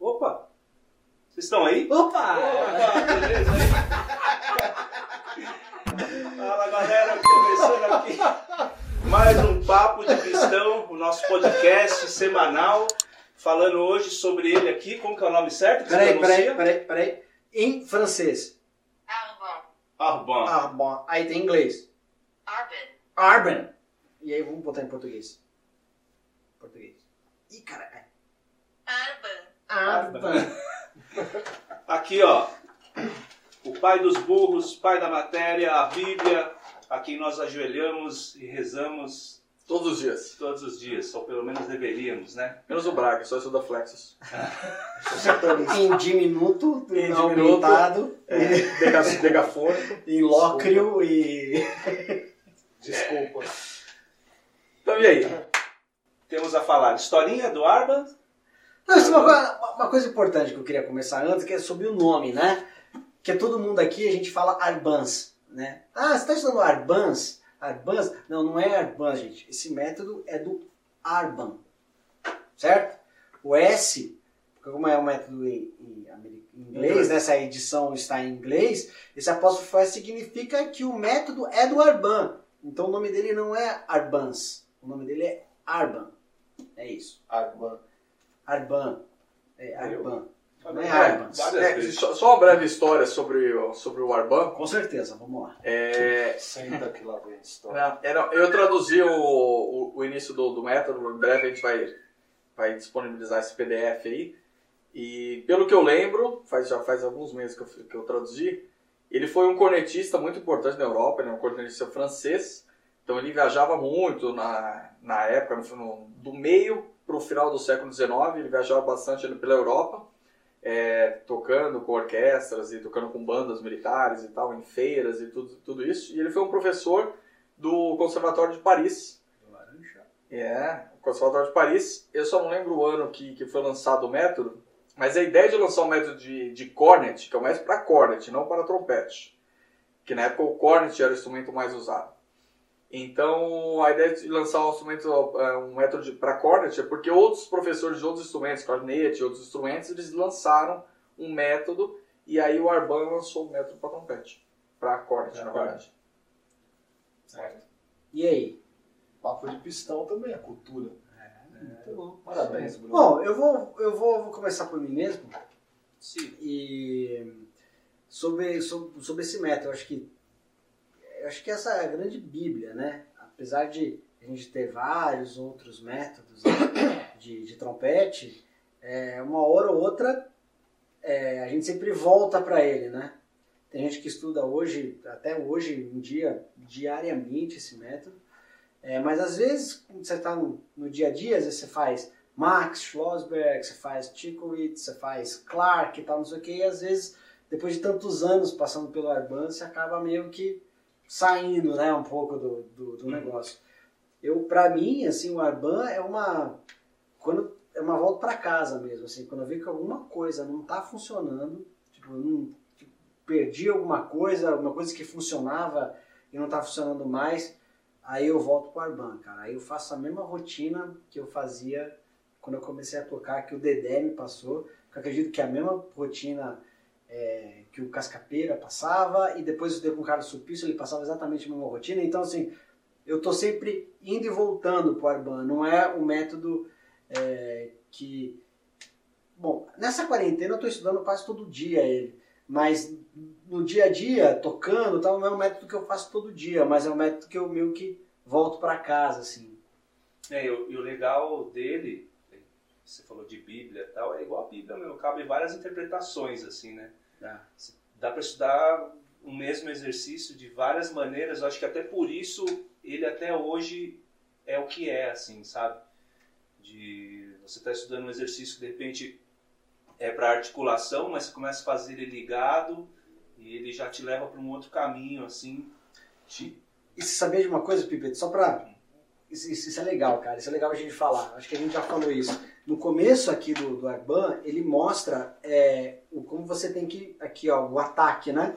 Opa! Vocês estão aí? Opa! Opa, beleza? Fala galera, começando aqui mais um Papo de Cristão, o nosso podcast semanal, falando hoje sobre ele aqui, como que é o nome certo? Peraí, peraí, peraí, peraí. Em francês. Arbon. Ah, bom. Aí tem inglês. Arbin. Urban. E aí vamos botar em português. Português. Ih, cara. Arbin. Urban. Aqui, ó, o pai dos burros, pai da matéria, a Bíblia, a quem nós ajoelhamos e rezamos Todos os dias. todos os dias, ou pelo menos deveríamos, né? Menos o Braga, só estuda Flexus. em diminuto, Em não diminuto. aumentado, É, dega, degafônico. em lócrio e... Desculpa. Então e aí? Temos a falar historinha do Arban, Não, isso é uma, coisa, uma coisa importante que eu queria começar antes, que é sobre o nome, né? Porque todo mundo aqui, a gente fala Arbans, né? Ah, você está estudando Arbans? Arbans? Não, não é Arbans, gente. Esse método é do Arban, certo? O S, porque como é um método em, em inglês, né? essa edição está em inglês, esse apóstrofo S significa que o método é do Arban. Então o nome dele não é Arbans, o nome dele é Arban. É isso. Água. Arban. É, Arban. É É, É, só, só uma breve história sobre, o- sobre o Arban. Com certeza, vamos lá. É, Senta que lá vem a história. era- eu traduzi o, o, o início do, do método, em breve a gente vai, vai disponibilizar esse PDF aí. E pelo que eu lembro, faz, já faz alguns meses que eu, que eu traduzi, ele foi um cornetista muito importante na Europa, ele é um cornetista francês, então ele viajava muito na, na época, no, no- do meio para o final do século XIX, ele viajava bastante pela Europa, é, tocando com orquestras e tocando com bandas militares e tal, em feiras e tudo, tudo isso. E ele foi um professor do Conservatório de Paris. É, o Conservatório de Paris. Eu só não lembro o ano que, que foi lançado o método, mas a ideia de lançar um método de, de cornet, que é o método para cornet, não para trompete. Que na época o cornet era o instrumento mais usado. Então, a ideia de lançar um instrumento, é, um método para cornet é porque outros professores de outros instrumentos, cornete e outros instrumentos, eles lançaram um método e aí o Arban lançou um método para trompete, para cornet, na verdade. E aí? Papo de pistão também, a cultura. Muito bom. Parabéns, Bruno. Bom, eu vou, eu vou, vou começar por mim mesmo. Sim. E sobre, sobre, sobre esse método, eu acho que eu acho que essa é a grande bíblia, né? Apesar de a gente ter vários outros métodos né, de, de trompete, é, uma hora ou outra é, a gente sempre volta para ele, né? Tem gente que estuda hoje, até hoje em dia, diariamente esse método. É, mas às vezes, quando você está no, no dia a dia, às vezes você faz Max Schlossberg, você faz Chikowitz, você faz Clark e tal, não sei o que, e às vezes, depois de tantos anos passando pelo Arban, você acaba meio que saindo, né, um pouco do, do, do negócio. Eu, pra mim, assim, o Arban é uma... Quando, é uma volta para casa mesmo, assim, quando eu vejo que alguma coisa não tá funcionando, tipo, não, tipo, perdi alguma coisa, uma coisa que funcionava e não tá funcionando mais, aí eu volto pro Arban, cara. Aí eu faço a mesma rotina que eu fazia quando eu comecei a tocar, que o Dedé me passou, que eu acredito que é a mesma rotina é, que o Cascapeira passava, e depois eu estudei com o Carlos Sulpício, ele passava exatamente a mesma rotina, então assim, eu tô sempre indo e voltando pro Arban, não é um método é, que... Bom, nessa quarentena eu tô estudando quase todo dia ele, mas no dia a dia, tocando, tal, não é um método que eu faço todo dia, mas é um método que eu meio que volto para casa, assim. É, e o, e o legal dele, você falou de Bíblia e tal, é igual a Bíblia mesmo, cabe várias interpretações, assim, né? Dá. Dá para estudar o mesmo exercício de várias maneiras, eu acho que até por isso ele até hoje é o que é, assim, sabe? De você estar estudando um exercício que de repente é para articulação, mas você começa a fazer ele ligado e ele já te leva para um outro caminho, assim. Te... E você sabia de uma coisa, Pipete? Só pra. Isso, isso- isso é legal, cara. Isso é legal a gente falar. Acho que a gente já falou isso. No começo aqui do, do Arban, ele mostra é, como você tem que. Aqui, ó, o ataque, né?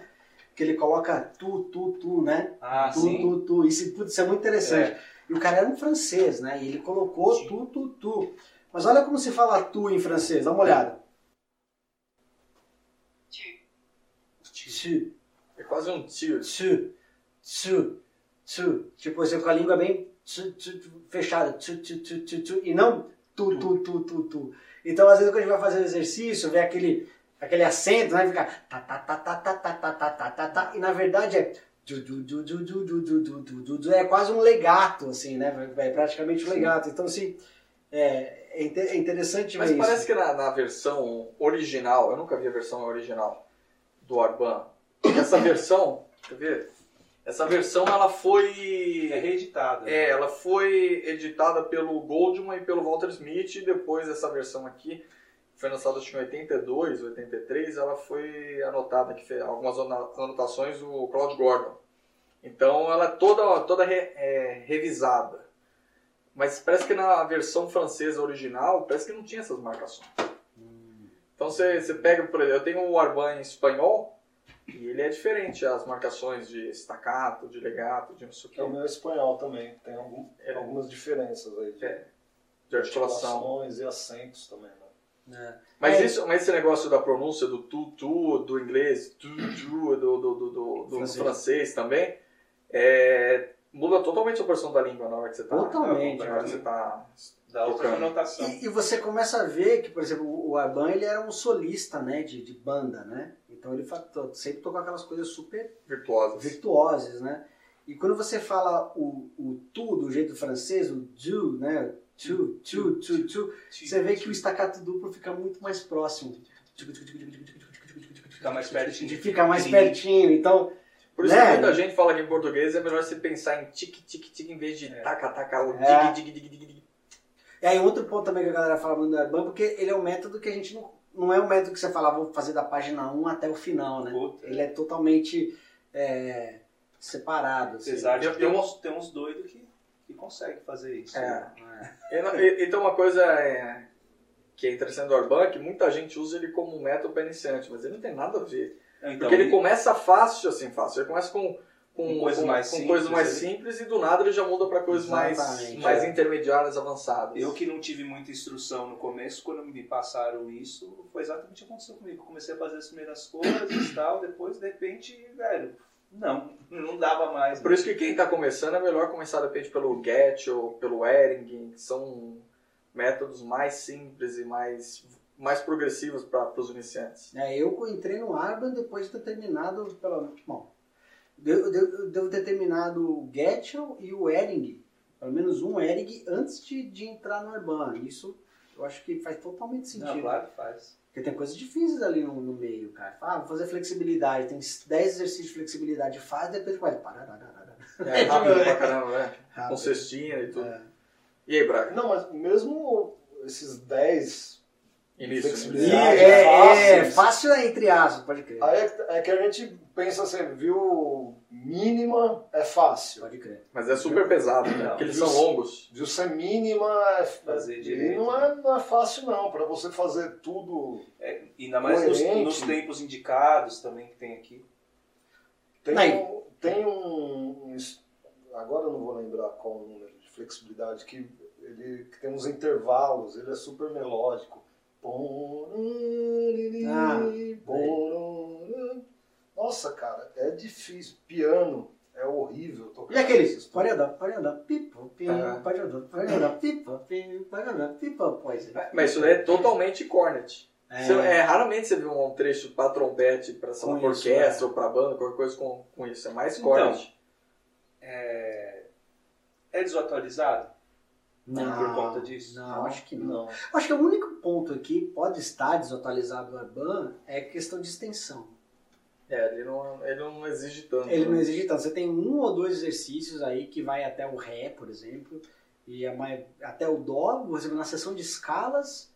Que ele coloca tu, tu, tu, né? Ah, tu, sim. tu, tu. Isso, putz, isso é muito interessante. E o cara era um francês, né? E ele colocou Sim. tu, tu, tu. Mas olha como se fala tu em francês, dá uma olhada. Tu. Tu, É quase um tio. tu, tu, tu. Tipo, você com a língua bem tu, tu, tu, fechada. Tu, tu, tu, tu, tu. E não tu, tu, tu, tu, tu. Então, às vezes, quando a gente vai fazer o exercício, vê aquele, aquele acento, né? Fica tá, tá, tá, tá, tá, tá, tá, tá, tá, tá, tá. E na verdade é. É quase um legato, assim, né? É praticamente um legato. Então, assim, é, é inte- é interessante Mas ver parece isso. que na, na versão original, eu nunca vi a versão original do Arban. Essa versão, quer ver? Essa versão ela É foi. reeditado. né? É, ela foi editada pelo Goldman e pelo Walter Smith, e depois essa versão aqui foi lançada acho que em 82, 83, ela foi anotada, que fez algumas anotações do Claude Gordon. Então ela é toda, toda re- é, revisada. Mas parece que na versão francesa original, parece que não tinha essas marcações. Então você, você pega, por exemplo, eu tenho o Arban em espanhol, e ele é diferente, as marcações de staccato, de legato, de não sei o É o que, meu espanhol também. Tem algum- É. algumas diferenças aí. De É. de articulação. articulações e acentos também. Né? Mas, É. isso, mas esse negócio da pronúncia do tu, tu, do inglês, tu, tu, do, do, do, do- do Francês. francês. também, é, muda totalmente a porção da língua na hora que você está. Totalmente, Na hora que você tá. Dá outra Tocando. conotação. E, e você começa a ver que, por exemplo, o Arban ele era um solista, né, de, de banda, né? Então ele sempre tocou aquelas coisas super virtuosas. virtuosas, né? E quando você fala o, o tu do jeito francês, o du, né? Você vê que o estacato duplo fica muito mais próximo. Fica mais pertinho. De ficar mais pertinho. Então, Por isso Né? que muita gente fala que em português é melhor você pensar em tique, tique, tique, em vez de É. taca, taca, o É. dig, dig, dig, dig, dig. E aí outro ponto também que a galera fala muito do Arban, porque ele é um método que a gente não. Não é um método que você fala, vou fazer da página 1 até o final, né? Puta. Ele é totalmente é, separado. assim. Apesar de Eu- ter uns, ter uns doidos que, que conseguem fazer isso. É. É. E e- Então uma coisa é, que é interessante do Arban é que muita gente usa ele como um método para iniciante, mas ele não tem nada a ver. Então, Porque ele começa fácil, assim, fácil. Ele começa com, com, Com coisas mais com simples, coisas mais ele- simples e do nada ele já muda para coisas mais, Exatamente, mais é. intermediárias, avançadas. Eu que não tive muita instrução no começo, quando me passaram isso, foi exatamente o que aconteceu comigo. Comecei a fazer as primeiras coisas e tal, depois, de repente, velho, não, não dava mais. Por isso que quem está começando é melhor começar de repente pelo Get ou pelo Ering, que são métodos mais simples e mais, mais progressivos para os iniciantes. É, eu entrei no Arban depois de ter terminado, pelo, bom, eu devo ter terminado o Getchell e o Ering, pelo menos um Ering, antes de, de entrar no Arban. Isso eu acho que faz totalmente sentido. Não, claro que faz. Porque tem coisas difíceis ali no, no meio, cara. Ah, vou fazer flexibilidade, tem 10 exercícios de flexibilidade, faz, depois vai. É rápido pra caramba, né? Com Rápido. cestinha e tudo. É. E aí, Braga? Não, mas mesmo esses 10 E Flexibilidade. né? é, é, fáceis. fácil é entre aspas, pode crer. Aí é, é que a gente pensa assim, viu, mínima é fácil. Pode crer. Mas é super pesado, né? Porque eles viu? são longos. Viu ser mínima é Fazer e direito. não é, não é fácil não, para você fazer tudo. É, e ainda mais nos, nos tempos indicados também que tem aqui. Tem, um, tem um, Agora eu não vou lembrar qual o número de flexibilidade, que ele que tem uns intervalos, ele é super melódico. Ah, Nossa, cara, é difícil. Piano é horrível tocar. E aquele? Pode andar, pode andar, pipo, pipo, Ah. pode andar, pode andar, pipo, pipo, pode andar, pipo, pois é. Mas isso é totalmente cornet. É. Você- é, raramente você vê um trecho para trompete, para isso, orquestra é. ou para banda, qualquer coisa com, com isso. É mais Então, cornet. É, é desatualizado? Não, por conta disso? Não, acho que não. Não. Acho que o único ponto aqui pode estar desatualizado do Arban é questão de extensão. É, ele não, ele não exige tanto. Ele não né? exige tanto. Você tem um ou dois exercícios aí que vai até o Ré, por exemplo, e até o Dó, por exemplo, na seção de escalas.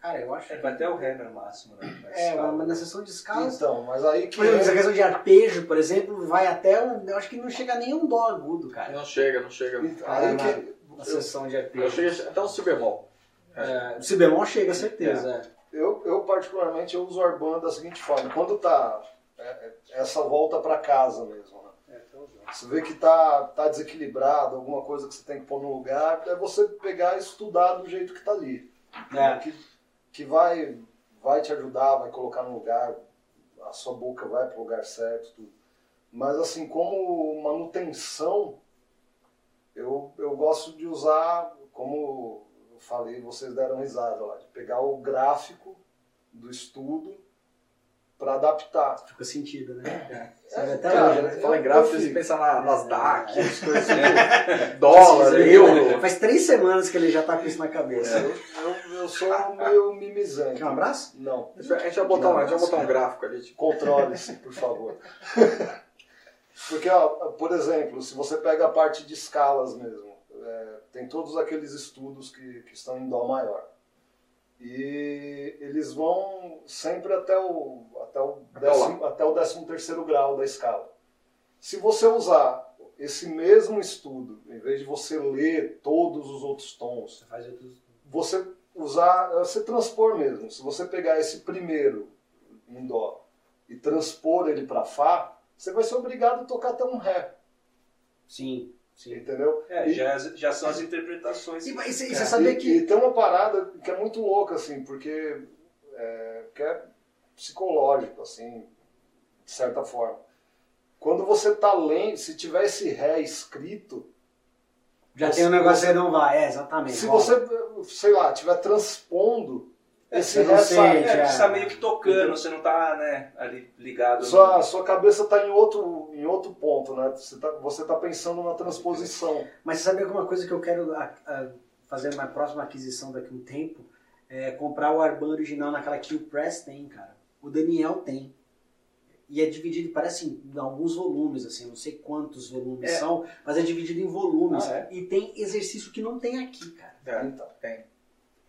Cara, eu acho É, que. vai até o Ré no máximo, né? Mas, É, tá, mas na seção de escalas. Então, mas aí que Por exemplo, essa é, questão de arpejo, por exemplo, vai até um. Eu acho que não chega nem um Dó agudo, cara. Não chega, não chega. aí na- que Na seção de Eu arpejo. cheguei até um si bemol. É, o si bemol chega, certeza. é. Eu, eu particularmente, eu uso o Arban da seguinte forma. Quando tá é, é, essa volta para casa mesmo, né? É, usando. Você vê que tá, tá desequilibrado, alguma coisa que você tem que pôr no lugar, é você pegar e estudar do jeito que tá ali. É. Que, que vai, vai te ajudar, vai colocar no lugar, a sua boca vai pro lugar certo, tudo. Mas assim, como manutenção, eu, eu gosto de usar, como eu falei, vocês deram risada lá, de pegar o gráfico do estudo para adaptar. Ficou sentido, né? Você É, vai até cara, hoje, né? Fala em gráfico, você pensa na Nasdaq, É. as coisas assim, dólar, euro. Faz três semanas que ele já tá com isso na cabeça. Eu, eu, eu sou meio mimizante. Quer um abraço? Não. A gente vai botar, um, a gente vai botar um gráfico ali. Tipo, Controle-se, por favor. Porque, ó, por exemplo, se você pega a parte de escalas mesmo, é, tem todos aqueles estudos que, que estão em Dó maior. E eles vão sempre até o, até o, décimo, até o décimo terceiro grau da escala. Se você usar esse mesmo estudo, em vez de você ler todos os outros tons, Você faz outros. você usar, você transpor mesmo. Se você pegar esse primeiro em dó e transpor ele para fá, você vai ser obrigado a tocar até um ré, Sim, sim. entendeu? É, E- já, já são as interpretações. E, e você, e É, você sabia que. E tem uma parada que é muito louca, assim, porque é, que é psicológico, assim, de certa forma. Quando você tá lendo, se tiver esse ré escrito, Já você- tem um negócio você- que não vai. É, exatamente. se você, sei lá, estiver transpondo, esse você não ré sente. É, é. você tá meio que tocando, você não tá né, ali ligado. Sua, no- sua cabeça está em outro, em outro ponto, né? Você está você tá pensando na transposição. Mas você sabia que uma coisa que eu quero a- a- fazer na próxima aquisição daqui a um tempo é comprar o Arban original naquela que o Press tem, cara. O Daniel tem. E é dividido, parece em alguns volumes, assim, não sei quantos volumes É. são, mas é dividido em volumes. Ah, é? E tem exercício que não tem aqui, cara. é, Então, tem.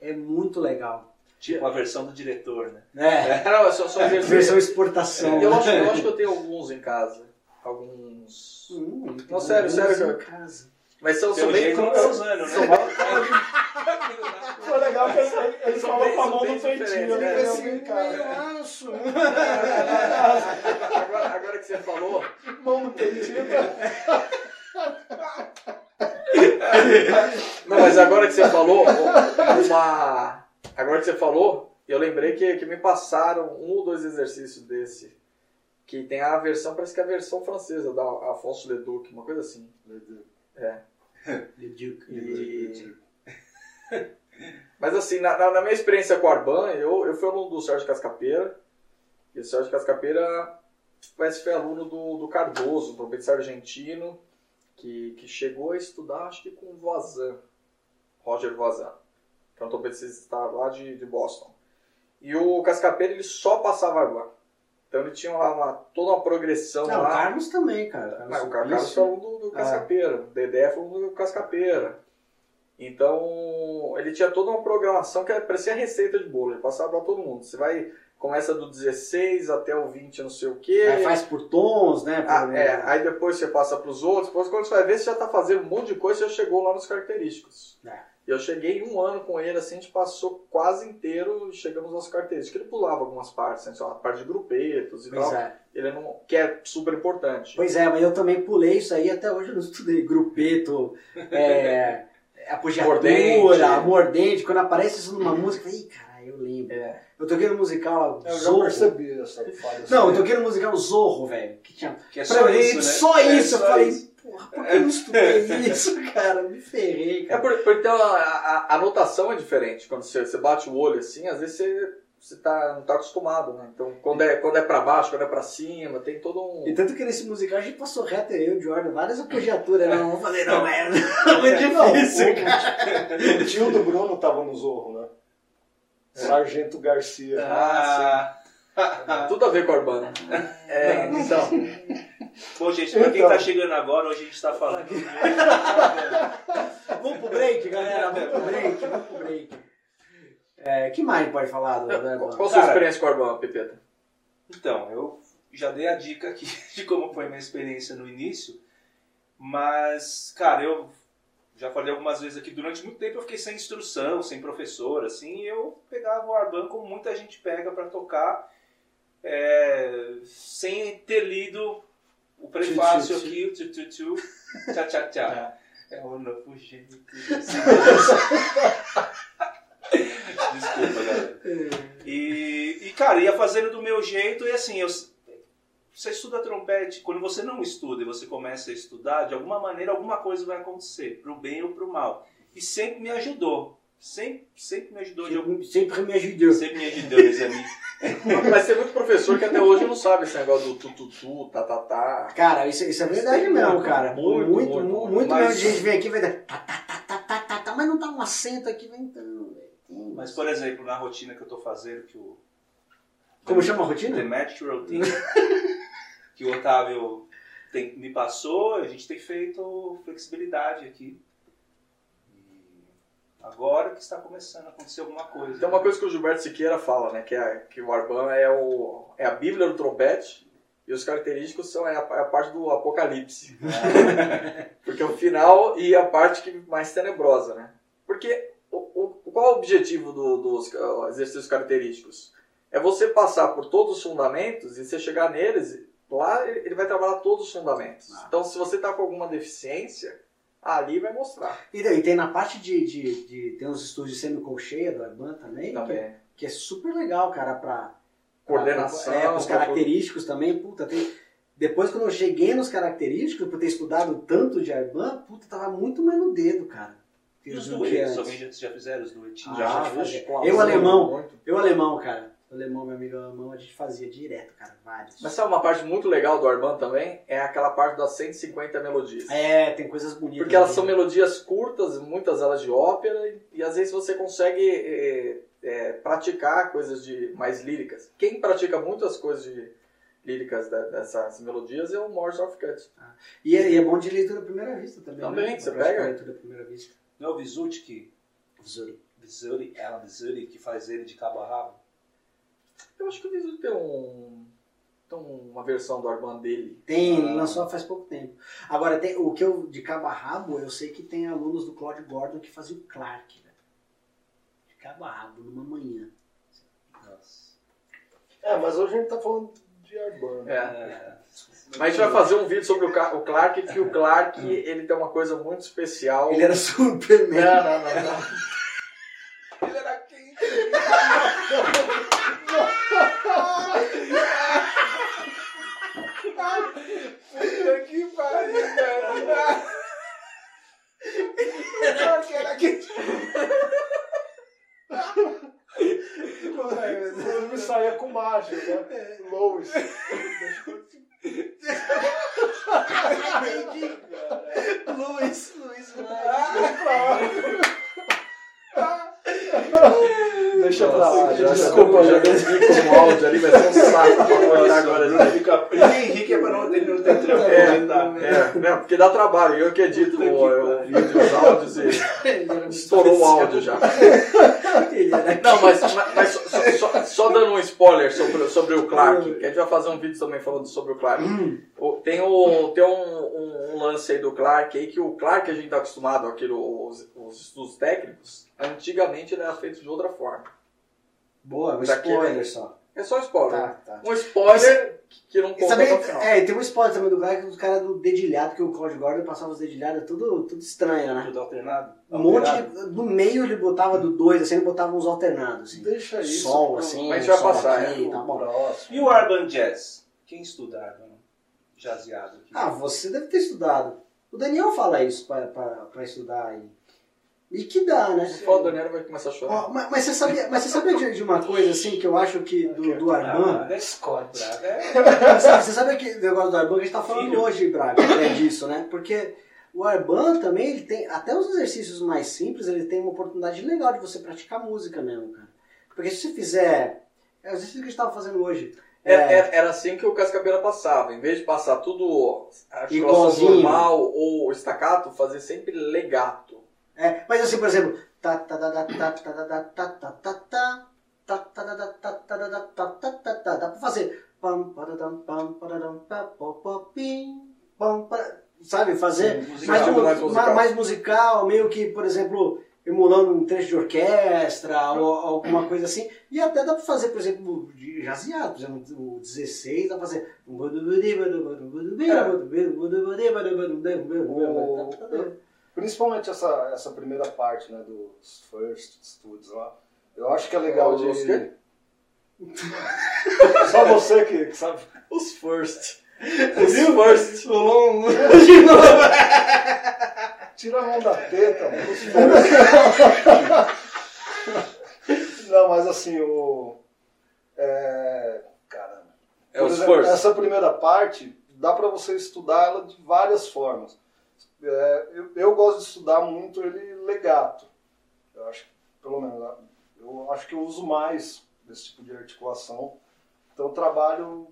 É muito legal. Tipo a versão do diretor, né? É, é só, só versão exercício. exportação. Eu acho, eu acho que eu tenho alguns em casa. Alguns. Hum, Não, sério, sério, em casa. Mas são, são bem. tá usando, são né? Foi legal que ele, ele São falou com a mão no peitinho. Eu né? falei Assim, cara, meio ancho. agora, agora que você falou, mão no peitinho. Não, mas agora que você falou, uma. Agora que você falou, eu lembrei que, que me passaram um ou dois exercícios desse. Que tem a versão, parece que é a versão francesa da Afonso Leduc, uma coisa assim. É. Le Duc. E... Mas assim, na, na- na minha experiência com o Arban, eu, eu fui aluno do Sérgio Cascapeira. E o Sérgio Cascapeira parece que foi aluno do, do Cardoso, um trompetista argentino, que, que chegou a estudar, acho que com o Voisin, Roger Voisin, que é um trompetista lá de, de Boston. E o Cascapeira, ele só passava Arban. Então ele tinha lá uma, toda uma progressão Não, o lá. Carlos também, cara. Mas o. Carlos foi aluno do, do Ah. Cascapeira, o Dedé foi aluno do Cascapeira. Então, ele tinha toda uma programação que parecia receita de bolo, ele passava pra todo mundo. Você vai, começa do 16 até o 20, não sei o quê. Aí faz por tons, né? por- Ah, é, aí depois você passa pros outros, depois quando você vai ver, você já tá fazendo um monte de coisa, você já chegou lá nos característicos. É. E eu cheguei um ano com ele, assim, a gente passou quase inteiro e chegamos aos característicos. Ele pulava algumas partes, assim, só a parte de grupetos e Pois tal. é. Ele não, que é super importante. Pois é, mas eu também pulei isso aí, até hoje eu não estudei. Grupeto, é, apogiatura, Mordente. mordente. Quando aparece isso numa música, eu falei, cara, eu lembro. É. Eu toquei no musical Eu já Zorro. percebi essa falha. Não, eu toquei no musical Zorro, velho. Que tinha Que é pra só mim, isso, né? só É isso. só eu falei, isso. Porra, por que eu não estudei isso, cara? Me ferrei, É cara. por, por- então a, a, a notação é diferente. Quando você, você bate o olho assim, às vezes você, você tá, não tá acostumado, né? Então quando é, quando é pra baixo, quando é pra cima, tem todo um. E tanto que nesse musical a gente passou reto, eu e o Jordan, várias apogiaturas. Não, vou fazer, não, é muito Não, difícil, o- cara. O tio do Bruno tava no Zorro, né? Sargento Garcia. Ah, Tudo a ver com a Urbana. É, então. Bom, gente, pra quem Então. tá chegando agora, hoje a gente tá falando. Vamos pro break, galera. Vamos pro break, vamos pro break. É, que mais pode falar do, do Qual, qual a sua Cara. experiência com a Urbana, Pepeta? Então, eu já dei a dica aqui de como foi minha experiência no início, mas, cara, eu já falei algumas vezes aqui, durante muito tempo eu fiquei sem instrução, sem professor, assim, e eu pegava o Arban como muita gente pega para tocar, é, sem ter lido o prefácio aqui, o tchu, tchu, tchu, tchá, tchá, tchá. É o novo jeito. Desculpa, galera. E, e, cara, ia fazendo do meu jeito e assim, eu, você estuda trompete, quando você não estuda e você começa a estudar, de alguma maneira alguma coisa vai acontecer, pro bem ou pro mal. E sempre me ajudou. Sempre, sempre me ajudou de algum. Sempre me ajudou. Sempre me ajudou, meus amigos. Mas tem muito professor que até hoje não sabe esse negócio do tututu, tá, tá, tá. Cara, isso, isso é verdade mesmo, muito, cara. muito, Muito, muito, muito, muito. mesmo Mas- de gente vem aqui e vai dar. Tá, mas não tá um acento aqui ventando, velho. Tem- Mas, por exemplo, na rotina que eu tô fazendo, que o. Como chama a rotina? The Magic Routine, que o Otávio tem- me passou, a gente tem feito flexibilidade aqui. Agora que está começando a acontecer alguma coisa. Tem uma coisa que o Gilberto Siqueira fala, né? Que, é, que o Arban é, o, é a Bíblia do trompete e os característicos são é a, é a parte do Apocalipse. Porque é o final e a parte que mais tenebrosa, né? Porque o, o- qual é o objetivo do- dos uh, exercícios característicos? É você passar por todos os fundamentos e você chegar neles, lá ele ele vai trabalhar todos os fundamentos. Ah. Então, se você está com alguma deficiência, ali vai mostrar. E daí, tem na parte de, de, de. Tem uns estudos de semicolcheia do Arban também, Também. Que, que é super legal, cara, pra. Coordenação. pra- é, os pra- característicos também, puta, tem. Depois quando eu cheguei nos característicos, por ter estudado tanto de Arban, puta, tava muito mais no dedo, cara. E os do que duetos? antes. Alguém já, já fizeram os duetinhos? Ah, Já, já com Eu, alemão. muito. Eu alemão, cara. Alemão, meu amigo alemão, a gente fazia direto, cara, vários. Mas sabe uma parte muito legal do Arban também? É aquela parte das 150 melodias. É, tem coisas bonitas. Porque elas ali, são né? melodias curtas, muitas elas de ópera, e, e às vezes você consegue é, é, praticar coisas de mais líricas. Quem pratica muitas coisas de líricas da- dessas melodias é o Morse of Cut. E é, e é bom de leitura à primeira vista também. Também, né? você pega. leitura à primeira vista. Não é o Visuti que. Zuri. Visuti, é a Visuti que faz ele de cabo a rabo? Eu acho que o Visu tem um. Tem uma versão do Arban dele. Tem, Ah. ele lançou faz pouco tempo. Agora, tem, o que eu, de cabo a rabo, eu sei que tem alunos do Claude Gordon que faziam Clark, velho. De cabo a rabo, numa manhã. Nossa. É, mas hoje a gente tá falando de Arban. né? É. É. Mas a gente vai fazer um vídeo sobre o, o Clark, que o Clark ele tem uma coisa muito especial. Ele era Superman. Não, não, não, não. Ele era quem? que pariu, velho. Aquela que. Inclusive saía com mágica, né? Lois. Lá. Já, Desculpa, já, um bico no áudio ali, vai ser um saco pra cortar agora. Agora fica. Henrique é pra não ter, não ter trampo. É? É, porque dá trabalho. Eu que edito o, o vídeo, os áudios e estourou o áudio já. Ele Não, mas, mas só, só- só- dando um spoiler sobre, sobre o Clark, que a gente vai fazer um vídeo também falando sobre o Clark. O- Tem, o, tem um, um- um lance aí do Clark aí, que o Clark a gente tá acostumado, aquilo, os, os estudos técnicos, antigamente ele era feito de outra forma. Boa, um spoiler só. É só spoiler. Tá, tá. Um spoiler que- que não E conta o final. é, e tem um spoiler também do cara, que os caras do dedilhado, que o Claude Gordon passava os dedilhados, tudo, tudo estranho, né? Tudo alternado? Um monte, Alterado? no meio ele botava do dois, assim, ele botava uns alternados, assim. Deixa isso. Sol, assim, Mas a gente vai passar, aqui, é. tá bom. Próximo. E o Urban Jazz? Quem estuda Urban Jazzeado aqui? Ah, você deve ter estudado. O Daniel fala isso pra, pra, pra estudar aí. E que dá, né? Se for o Daniel vai começar a chorar. Ó, mas, mas você sabia, mas você sabia de, de uma coisa assim que eu acho que do, do Arban? Braga é Scott. Braga é... Você sabe, que o negócio do Arban que a gente tá falando Filho. hoje, Braga, é disso, né? Porque o Arban também, ele tem, até os exercícios mais simples, ele tem uma oportunidade legal de você praticar música mesmo, cara. Porque se você fizer, é o exercício que a gente tava fazendo hoje. É, É, é- era assim que o Cascabeira passava. Em vez de passar tudo articulação Igualzinho. normal ou estacato, fazer sempre legato. É, mas assim, por exemplo, dá pra fazer. Sabe, fazer Sim, musical, mais, mais, musical. mais musical, meio que, por exemplo, emulando um trecho de orquestra ou alguma coisa assim. E até dá para fazer, por exemplo, jazeado, por exemplo, o 16, dá para fazer. O, Principalmente essa, essa primeira parte, né, dos first studios lá. Eu acho que é legal de. Os quê? Só você que, que sabe. Os first. Os first. Tira a mão da teta, mano. Não, mas assim, o. É. Caramba. É os exemplo, first. essa primeira parte, dá pra você estudar ela de várias formas. É, eu, eu gosto de estudar muito ele legato. Eu acho, que, pelo menos, eu acho que eu uso mais desse tipo de articulação. Então eu trabalho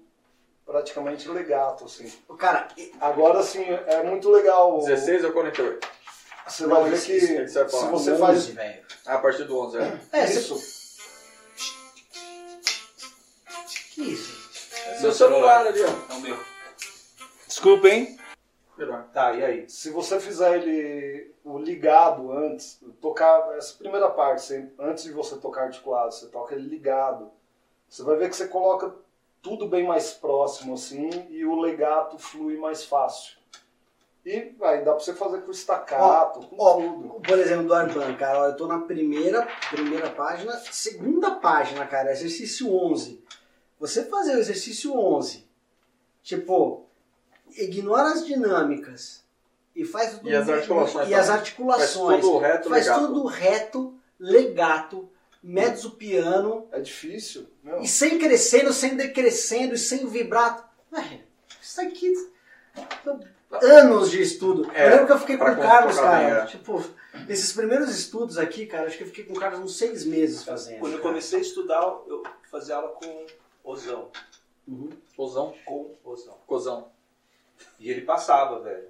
praticamente legato, assim. Cara, Agora, assim, é muito legal. 16 ou 48? Você vai ver que isso que você vai se você 11, faz. Ah, a partir do 11, é. É, isso, que isso? Seu celular ali, ó. É o meu. Desculpa, hein? Melhor. Tá, e aí? se você fizer ele o ligado antes, tocar essa primeira parte, você- antes de você tocar articulado, você toca ele ligado. Você vai ver que você coloca tudo bem mais próximo assim e o legato flui mais fácil. E aí dá pra você fazer com estacato, com ó, tudo. Por exemplo, do Arban, cara, ó, eu tô na primeira, primeira página, segunda página, cara, exercício 11. Você fazer o exercício 11, tipo, ignora as dinâmicas e faz tudo E as articulações e as articulações, Faz tudo reto, faz legato. tudo reto, legato, mezzo piano É difícil, meu. e sem crescendo, sem decrescendo e sem vibrato. Isso aqui anos de estudo. É, eu lembro que eu fiquei com o Carlos, cara. bem, é. Tipo, esses primeiros estudos aqui, cara, acho que eu fiquei com o Carlos uns seis meses fazendo. Quando eu cara. comecei a estudar, eu fazia aula com Ozão. Uhum. Cozão. Com Ozão. Cozão. E ele passava, velho.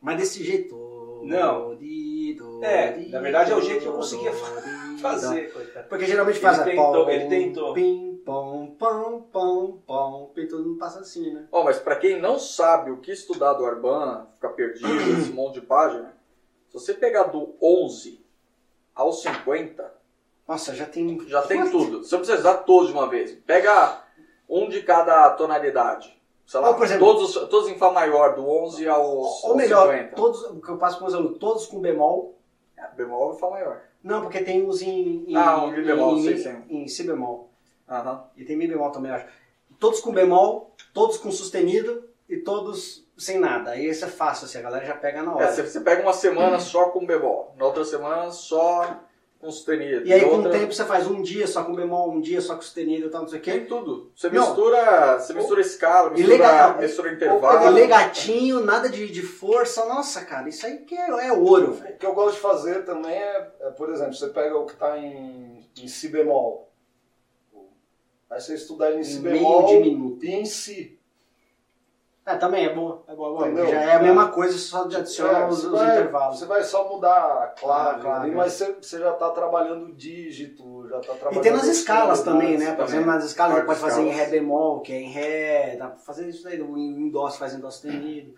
Mas desse jeito. Não. do, É, na verdade é o do, jeito que eu conseguia do, do. Fazer, coitado. Porque geralmente Ele faz a tentou, pom, ele tentou. Pim, pom, pom, pom, pom. E todo mundo passa assim, né? Ó, mas pra quem não sabe o que estudar do Arban, ficar perdido, esse monte de página, se você pegar do 11 ao 50, Nossa, já tem. já tem tudo. Você não precisa usar todos de uma vez. Pega um de cada tonalidade. Sei lá, Ou, por exemplo- todos, os- todos em Fá maior, do 11 ao, Ou melhor, 50. todos, o que eu passo para os alunos, todos com bemol. É, bemol e Fá maior. Não, porque tem uns em. em Ah, um Mi bemol, em, sei, sei. em Si bemol. Aham. E tem Mi bemol também, eu acho. Todos com bemol, todos com sustenido e todos sem nada. Aí isso é fácil, assim, a galera já pega na hora. É, você, você pega uma semana só com bemol, na outra semana só com sustenido. E aí, com o outra... tempo, você faz um dia só com bemol, um dia só com sustenido e tal, não sei o Tem quê. tudo. Você Não. mistura, você mistura escala, mistura, legal. mistura E intervalo. legatinho, nada de, de força. Nossa, cara, isso aí que é, é ouro, velho. O que eu gosto de fazer também é, é, por exemplo, você pega o que está em, em Si bemol. Aí você estuda ele em Si bemol e em Si. É, também é bom. É bom, é bom. Já é a mesma coisa, só de adiciona É, os, os vai- intervalos. Você vai só mudar a clave, Ah, clave, ali, é. mas você, você já está trabalhando o dígito, já está E trabalhando... tem nas escalas as também, né? tonalidades. Por exemplo, nas escalas você pode fazer em escalas. Ré bemol, que é em Ré, dá pra fazer isso daí, em em Dó você faz em Dó sustenido.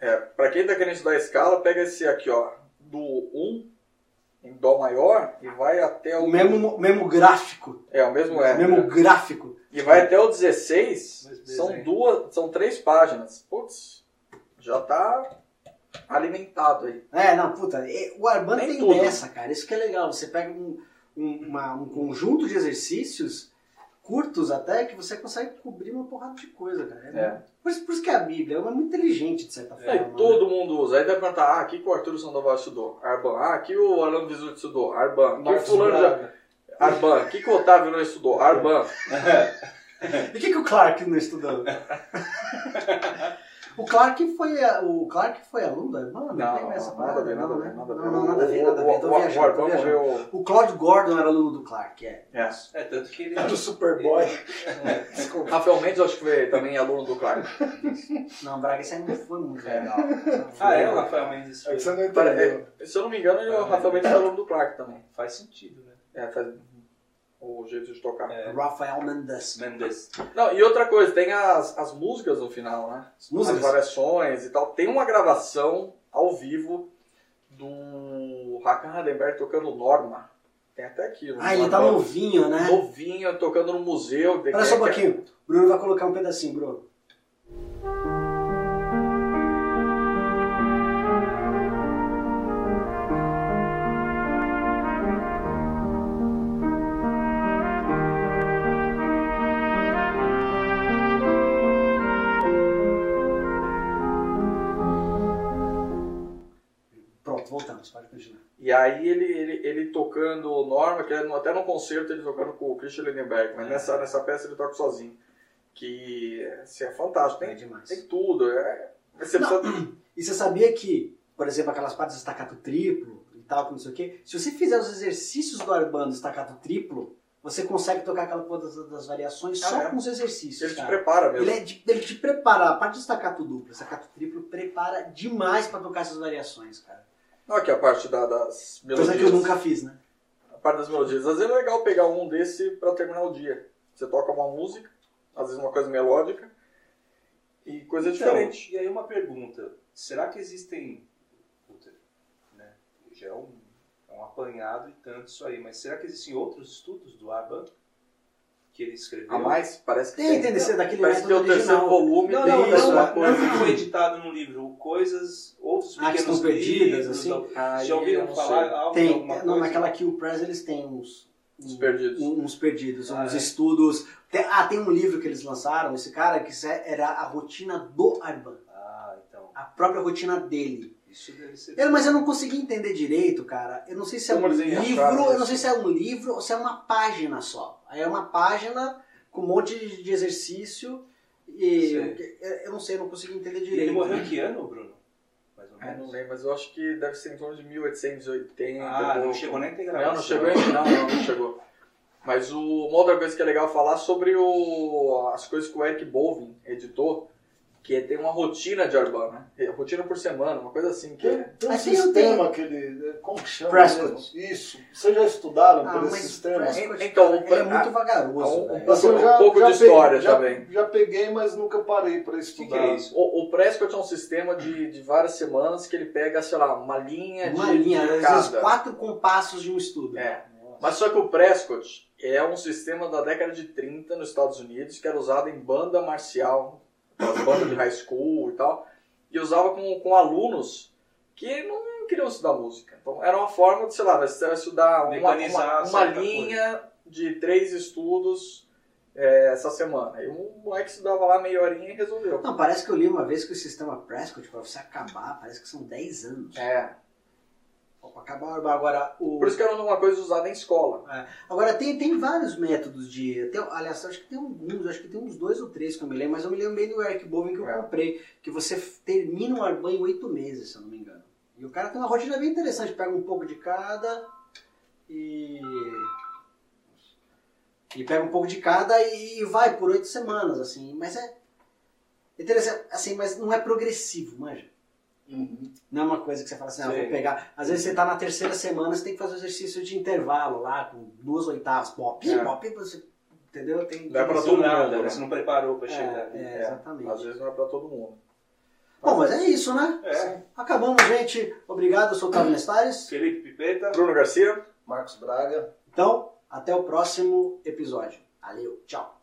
É, pra quem tá querendo estudar escala, pega esse aqui, ó, do 1 em Dó maior e vai até o. O mesmo, mesmo gráfico, É, o mesmo é. o mesmo gráfico. E vai até o 16, Mas são duas, são três páginas. Putz, já tá alimentado aí. É, não, puta, o Arban Tem tem, tudo. dessa, cara, isso que é legal. Você pega um, um, uma- um conjunto de exercícios, curtos até, que você consegue cobrir uma porrada de coisa, cara. É, É. Por, isso, por isso que a Bíblia é muito inteligente, de certa forma. Aí né? todo mundo usa. Aí vai perguntar, ah, aqui que o Arthur Sandoval estudou? Arban. Ah, aqui o Arlando Visuto estudou? Arban. Aqui o fulano já... Arban. Aqui que o Otávio não estudou? Arban. E o que, que o Clark não estudou? o Clark foi o Clark foi aluno da irmã? Não, Não, tem essa nada a parada, ver, nada a não, ver, né? nada a ver. Não, não, nada a ver, O- nada a ver. o- Tô o- viajando, O tô viajando. O Claude Gordon era aluno do Clark, é. É. É, tanto que ele. É do Superboy. Desculpa. Rafael Mendes, eu acho que foi também aluno do Clark. Não, Braga, isso aí não foi muito É. legal. Ah, é o Rafael Mendes. É que você não entendeu. é, se eu não me engano, o Rafael Mendes foi aluno do Clark também. Faz sentido, né? É, faz... o jeito de tocar. É. Rafael Mendes. Mendes. Não, e outra coisa, tem as, as músicas no final, né? As músicas? As variações e tal. Tem uma gravação ao vivo do Hakan Radenberg tocando Norma. Tem até aqui. Ah, ele tá novinho, né? Novinho, tocando no museu. Olha só um pouquinho. Bruno vai colocar um pedacinho, Bruno. Pode continuar. E aí ele, ele, ele tocando Norma, que é até no concerto ele tocando com o Christian Lindenberg, mas nessa, nessa peça ele toca sozinho. Que assim, é fantástico, É tem, demais. tem tudo. É, você Não. precisa- E você sabia que, por exemplo, aquelas partes de estacato triplo e tal, que não sei o quê, se você fizer os exercícios do arbando estacato triplo, você consegue tocar aquela coisa das, das variações Ah, só é? com os exercícios. ele te cara. prepara mesmo. Ele, é de- ele te prepara, a parte de estacato duplo, estacato triplo, prepara demais pra tocar essas variações, cara. Não, aqui a parte da- das melodias. Coisa que eu nunca fiz, né? A parte das melodias. Às vezes é legal pegar um desse pra terminar o dia. Você toca uma música, às vezes uma coisa melódica, e coisa Então, diferente. E aí uma pergunta. Será que existem... Puta, né? Já é um, é um apanhado e tanto isso aí. Mas será que existem outros estudos do Arban? Que ele escreveu? A mais, parece que Tem, tem desse, daquele Parece que é o terceiro volume Não, tem não, isso, não, uma não, coisa. que foi editado no livro. Coisas, outros Ah, que pequenos estão perdidas, assim? ou- Aí Já ouviram não falar sei. algo Tem, alguma não, coisa? naquela Kill Press eles têm uns... Uns perdidos. um- Uns perdidos, Ah, uns é? estudos. Tem- ah, tem um livro que eles lançaram, esse cara, que é- era a rotina do Arban. Ah, então. A própria rotina dele. Isso deve ser... Eu, mas eu não consegui entender direito, cara. Eu não sei se é um livro, eu não sei se é um livro ou se é uma página só. Aí é uma página com um monte de exercício e eu, eu não sei, eu não consegui entender E direito. ele morreu em que ano, Bruno? Mais ou Ah, não lembro, mas eu acho que deve ser em torno de 1880. Ah, não chegou nem a ter Não, não chegou ainda. Não, não, não chegou. Mas o, uma outra coisa que é legal falar sobre o, as coisas que o Eric Bolvin editou, que é, tem uma rotina de Arban, né? É, Rotina por semana, uma coisa assim. Que Tem, é, tem um Mas tem- sistema, aquele. Como que chama? Prescott. Isso. Vocês já estudaram Ah, por esse sistema? Prescott, Então, ele é ah, muito vagaroso. um- um pouco- Assim, eu pouco de peguei- história já, também. Já peguei, mas nunca parei para O que, estudar. que é isso? o, o Prescott é um sistema de, de várias semanas que ele pega, sei lá, uma linha Uma de, linha, de às cada. vezes quatro compassos de um estudo. É. Mas só que o Prescott é um sistema da década de 30 nos Estados Unidos que era usado em banda marcial, as bandas de high school e tal, e usava com, com alunos que não queriam estudar música. Então era uma forma de, sei lá, você vai estudar uma, uma, uma linha de três estudos é, essa semana. Aí o moleque estudava lá meia horinha e resolveu. Não, parece que eu li uma vez que o sistema Prescott, pra você acabar, parece que são 10 anos. É. Arban. Agora, o... Por isso que era uma coisa usada em escola. Agora tem, tem vários métodos de. Tem, aliás, acho que tem alguns, acho que tem uns dois ou três que eu me lembro, mas eu me lembro bem do Eric Bowen que eu É. comprei, que você termina um Arban em oito meses, se eu não me engano. E o cara tem uma rotina bem interessante, pega um pouco de cada e. E pega um pouco de cada e vai por oito semanas, assim. Mas é interessante, assim, mas não é progressivo, manja. Uhum. Não é uma coisa que você fala assim, ah, vou pegar. Às vezes você tá na terceira semana, você tem que fazer o exercício de intervalo lá, com duas oitavas, pop, É. pop, você. Entendeu? Tem, Dá pra tem- todo Não, mundo, né? Você não preparou pra É, chegar. ali. é, exatamente. Às vezes não é pra todo mundo. Bom, mas é isso, né? É. Acabamos, gente. Obrigado, eu sou o Otávio Nestares. Felipe Pipeta. Bruno Garcia? Marcos Braga. Então, até o próximo episódio. Valeu, tchau.